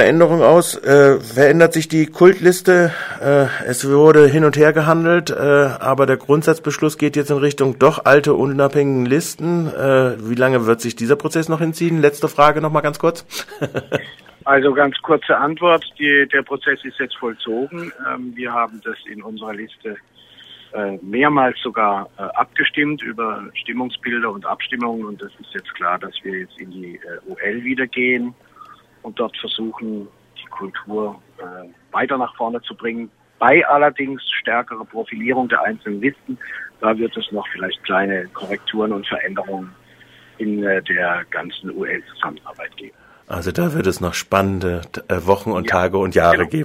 Veränderung aus? Äh, verändert sich die Kultliste? Äh, es wurde hin und her gehandelt, äh, aber der Grundsatzbeschluss geht jetzt in Richtung doch alte unabhängigen Listen. Äh, wie lange wird sich dieser Prozess noch hinziehen? Letzte Frage noch mal ganz kurz. also ganz kurze Antwort. Die, der Prozess ist jetzt vollzogen. Ähm, wir haben das in unserer Liste äh, mehrmals sogar äh, abgestimmt über Stimmungsbilder und Abstimmungen und es ist jetzt klar, dass wir jetzt in die äh, UL wieder gehen und dort versuchen, die Kultur äh, weiter nach vorne zu bringen. Bei allerdings stärkerer Profilierung der einzelnen Listen, da wird es noch vielleicht kleine Korrekturen und Veränderungen in äh, der ganzen UL-Zusammenarbeit geben. Also da wird es noch spannende äh, Wochen und ja, Tage und Jahre genau. geben.